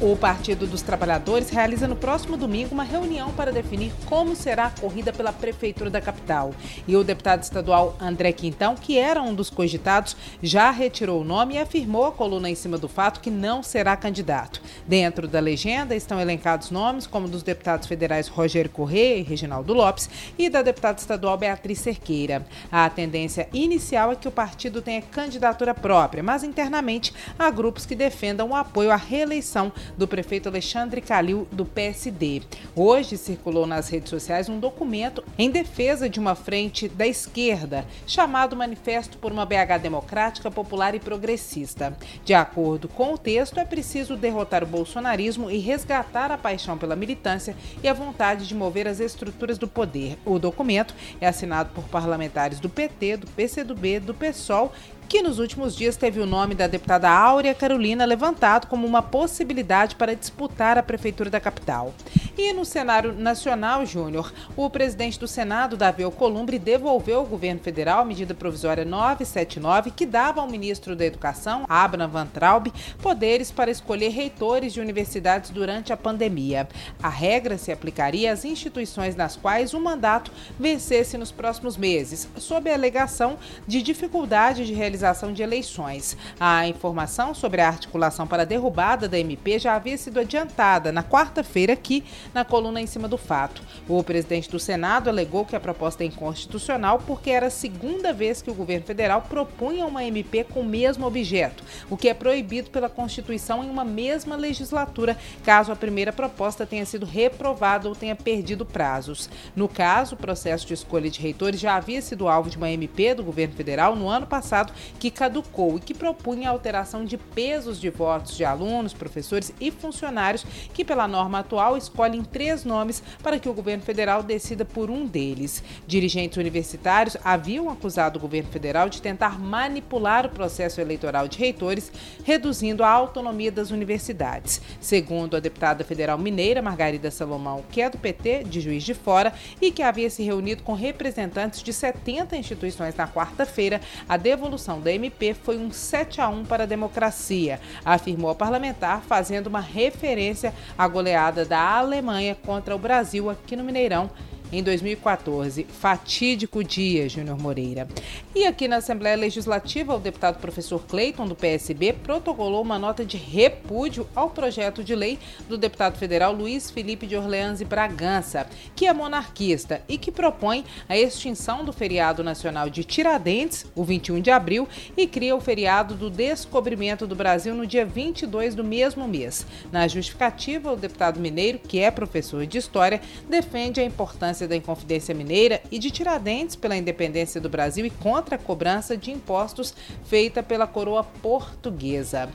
O Partido dos Trabalhadores realiza no próximo domingo uma reunião para definir como será a corrida pela Prefeitura da capital. E o deputado estadual André Quintão, que era um dos cogitados, já retirou o nome e afirmou a coluna em cima do fato que não será candidato. Dentro da legenda estão elencados nomes como dos deputados federais Rogério Corrêa e Reginaldo Lopes e da deputada estadual Beatriz Cerqueira. A tendência inicial é que o partido tenha candidatura própria, mas internamente há grupos que defendam o apoio à reeleição do prefeito Alexandre Calil, do PSD. Hoje circulou nas redes sociais um documento em defesa de uma frente da esquerda, chamado Manifesto por uma BH Democrática, Popular e Progressista. De acordo com o texto, é preciso derrotar o bolsonarismo e resgatar a paixão pela militância e a vontade de mover as estruturas do poder. O documento é assinado por parlamentares do PT, do PCdoB, do PSOL que nos últimos dias teve o nome da deputada Áurea Carolina levantado como uma possibilidade para disputar a prefeitura da capital. E no cenário nacional, Júnior, o presidente do Senado, Davi Alcolumbre, devolveu ao governo federal a medida provisória 979 que dava ao ministro da Educação, Abraham Van Traub, poderes para escolher reitores de universidades durante a pandemia. A regra se aplicaria às instituições nas quais o mandato vencesse nos próximos meses, sob a alegação de dificuldade de realização de eleições. A informação sobre a articulação para a derrubada da MP já havia sido adiantada na quarta-feira aqui na coluna em cima do fato. O presidente do Senado alegou que a proposta é inconstitucional porque era a segunda vez que o governo federal propunha uma MP com o mesmo objeto, o que é proibido pela Constituição em uma mesma legislatura, caso a primeira proposta tenha sido reprovada ou tenha perdido prazos. No caso, o processo de escolha de reitores já havia sido alvo de uma MP do governo federal no ano passado que caducou e que propunha a alteração de pesos de votos de alunos, professores e funcionários que, pela norma atual, escolhem três nomes para que o governo federal decida por um deles. Dirigentes universitários haviam acusado o governo federal de tentar manipular o processo eleitoral de reitores, reduzindo a autonomia das universidades. Segundo a deputada federal mineira Margarida Salomão, que é do PT de Juiz de Fora e que havia se reunido com representantes de 70 instituições na quarta-feira, a devolução da MP foi um 7 a 1 para a democracia, afirmou a parlamentar, fazendo uma referência à goleada da Alemanha contra o Brasil aqui no Mineirão em 2014. Fatídico dia, Júnior Moreira. E aqui na Assembleia Legislativa, o deputado professor Cleiton, do PSB, protocolou uma nota de repúdio ao projeto de lei do deputado federal Luiz Felipe de Orleans e Bragança, que é monarquista e que propõe a extinção do feriado nacional de Tiradentes, o 21 de abril, e cria o feriado do descobrimento do Brasil no dia 22 do mesmo mês. Na justificativa, o deputado mineiro, que é professor de história, defende a importância da Inconfidência Mineira e de Tiradentes pela independência do Brasil e contra a cobrança de impostos feita pela coroa portuguesa.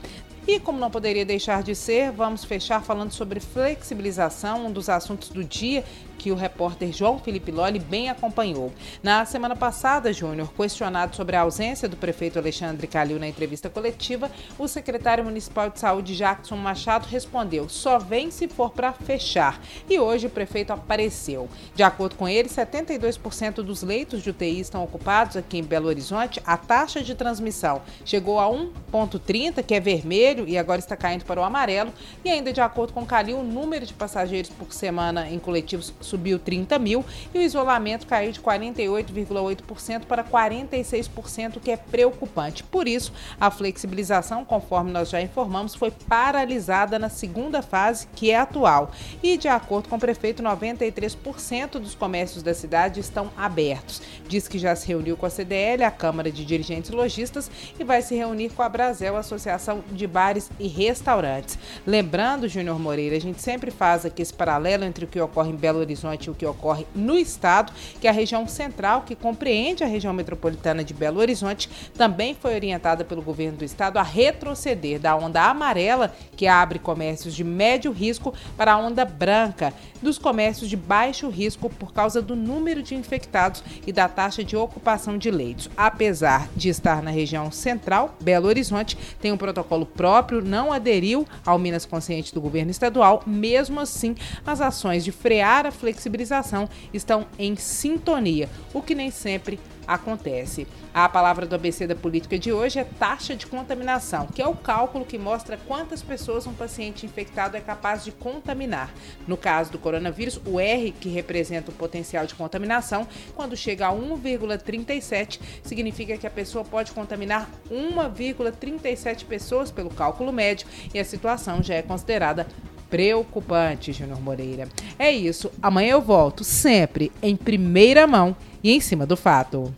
E como não poderia deixar de ser, vamos fechar falando sobre flexibilização, um dos assuntos do dia que o repórter João Felipe Loli bem acompanhou. Na semana passada, Júnior, questionado sobre a ausência do prefeito Alexandre Calil na entrevista coletiva, o secretário municipal de saúde Jackson Machado respondeu: só vem se for para fechar. E hoje o prefeito apareceu. De acordo com ele, 72% dos leitos de UTI estão ocupados aqui em Belo Horizonte. A taxa de transmissão chegou a 1,30, que é vermelho, e agora está caindo para o amarelo. E ainda de acordo com Calil, o número de passageiros por semana em coletivos subiu 30 mil e o isolamento caiu de 48,8% para 46%, que é preocupante. Por isso, a flexibilização, conforme nós já informamos, foi paralisada na segunda fase, que é atual. E, de acordo com o prefeito, 93% dos comércios da cidade estão abertos. Diz que já se reuniu com a CDL, a Câmara de Dirigentes Logistas, e vai se reunir com a Brasel, Associação de Bares e Restaurantes. Lembrando, Júnior Moreira, a gente sempre faz aqui esse paralelo entre o que ocorre em Belo Horizonte Horizonte o que ocorre no estado, que é a região central, que compreende a região metropolitana de Belo Horizonte, também foi orientada pelo governo do estado a retroceder da onda amarela, que abre comércios de médio risco, para a onda branca, dos comércios de baixo risco por causa do número de infectados e da taxa de ocupação de leitos. Apesar de estar na região central, Belo Horizonte tem um protocolo próprio próprio não aderiu ao Minas Consciente do governo estadual. Mesmo assim, as ações de frear a flexibilização estão em sintonia, o que nem sempre acontece. A palavra do ABC da política de hoje é taxa de contaminação, que é o cálculo que mostra quantas pessoas um paciente infectado é capaz de contaminar. No caso do coronavírus, o R, que representa o potencial de contaminação, quando chega a 1,37, significa que a pessoa pode contaminar 1,37 pessoas pelo cálculo médio e a situação já é considerada preocupante, Júnior Moreira. É isso. Amanhã eu volto, sempre em primeira mão e em cima do fato.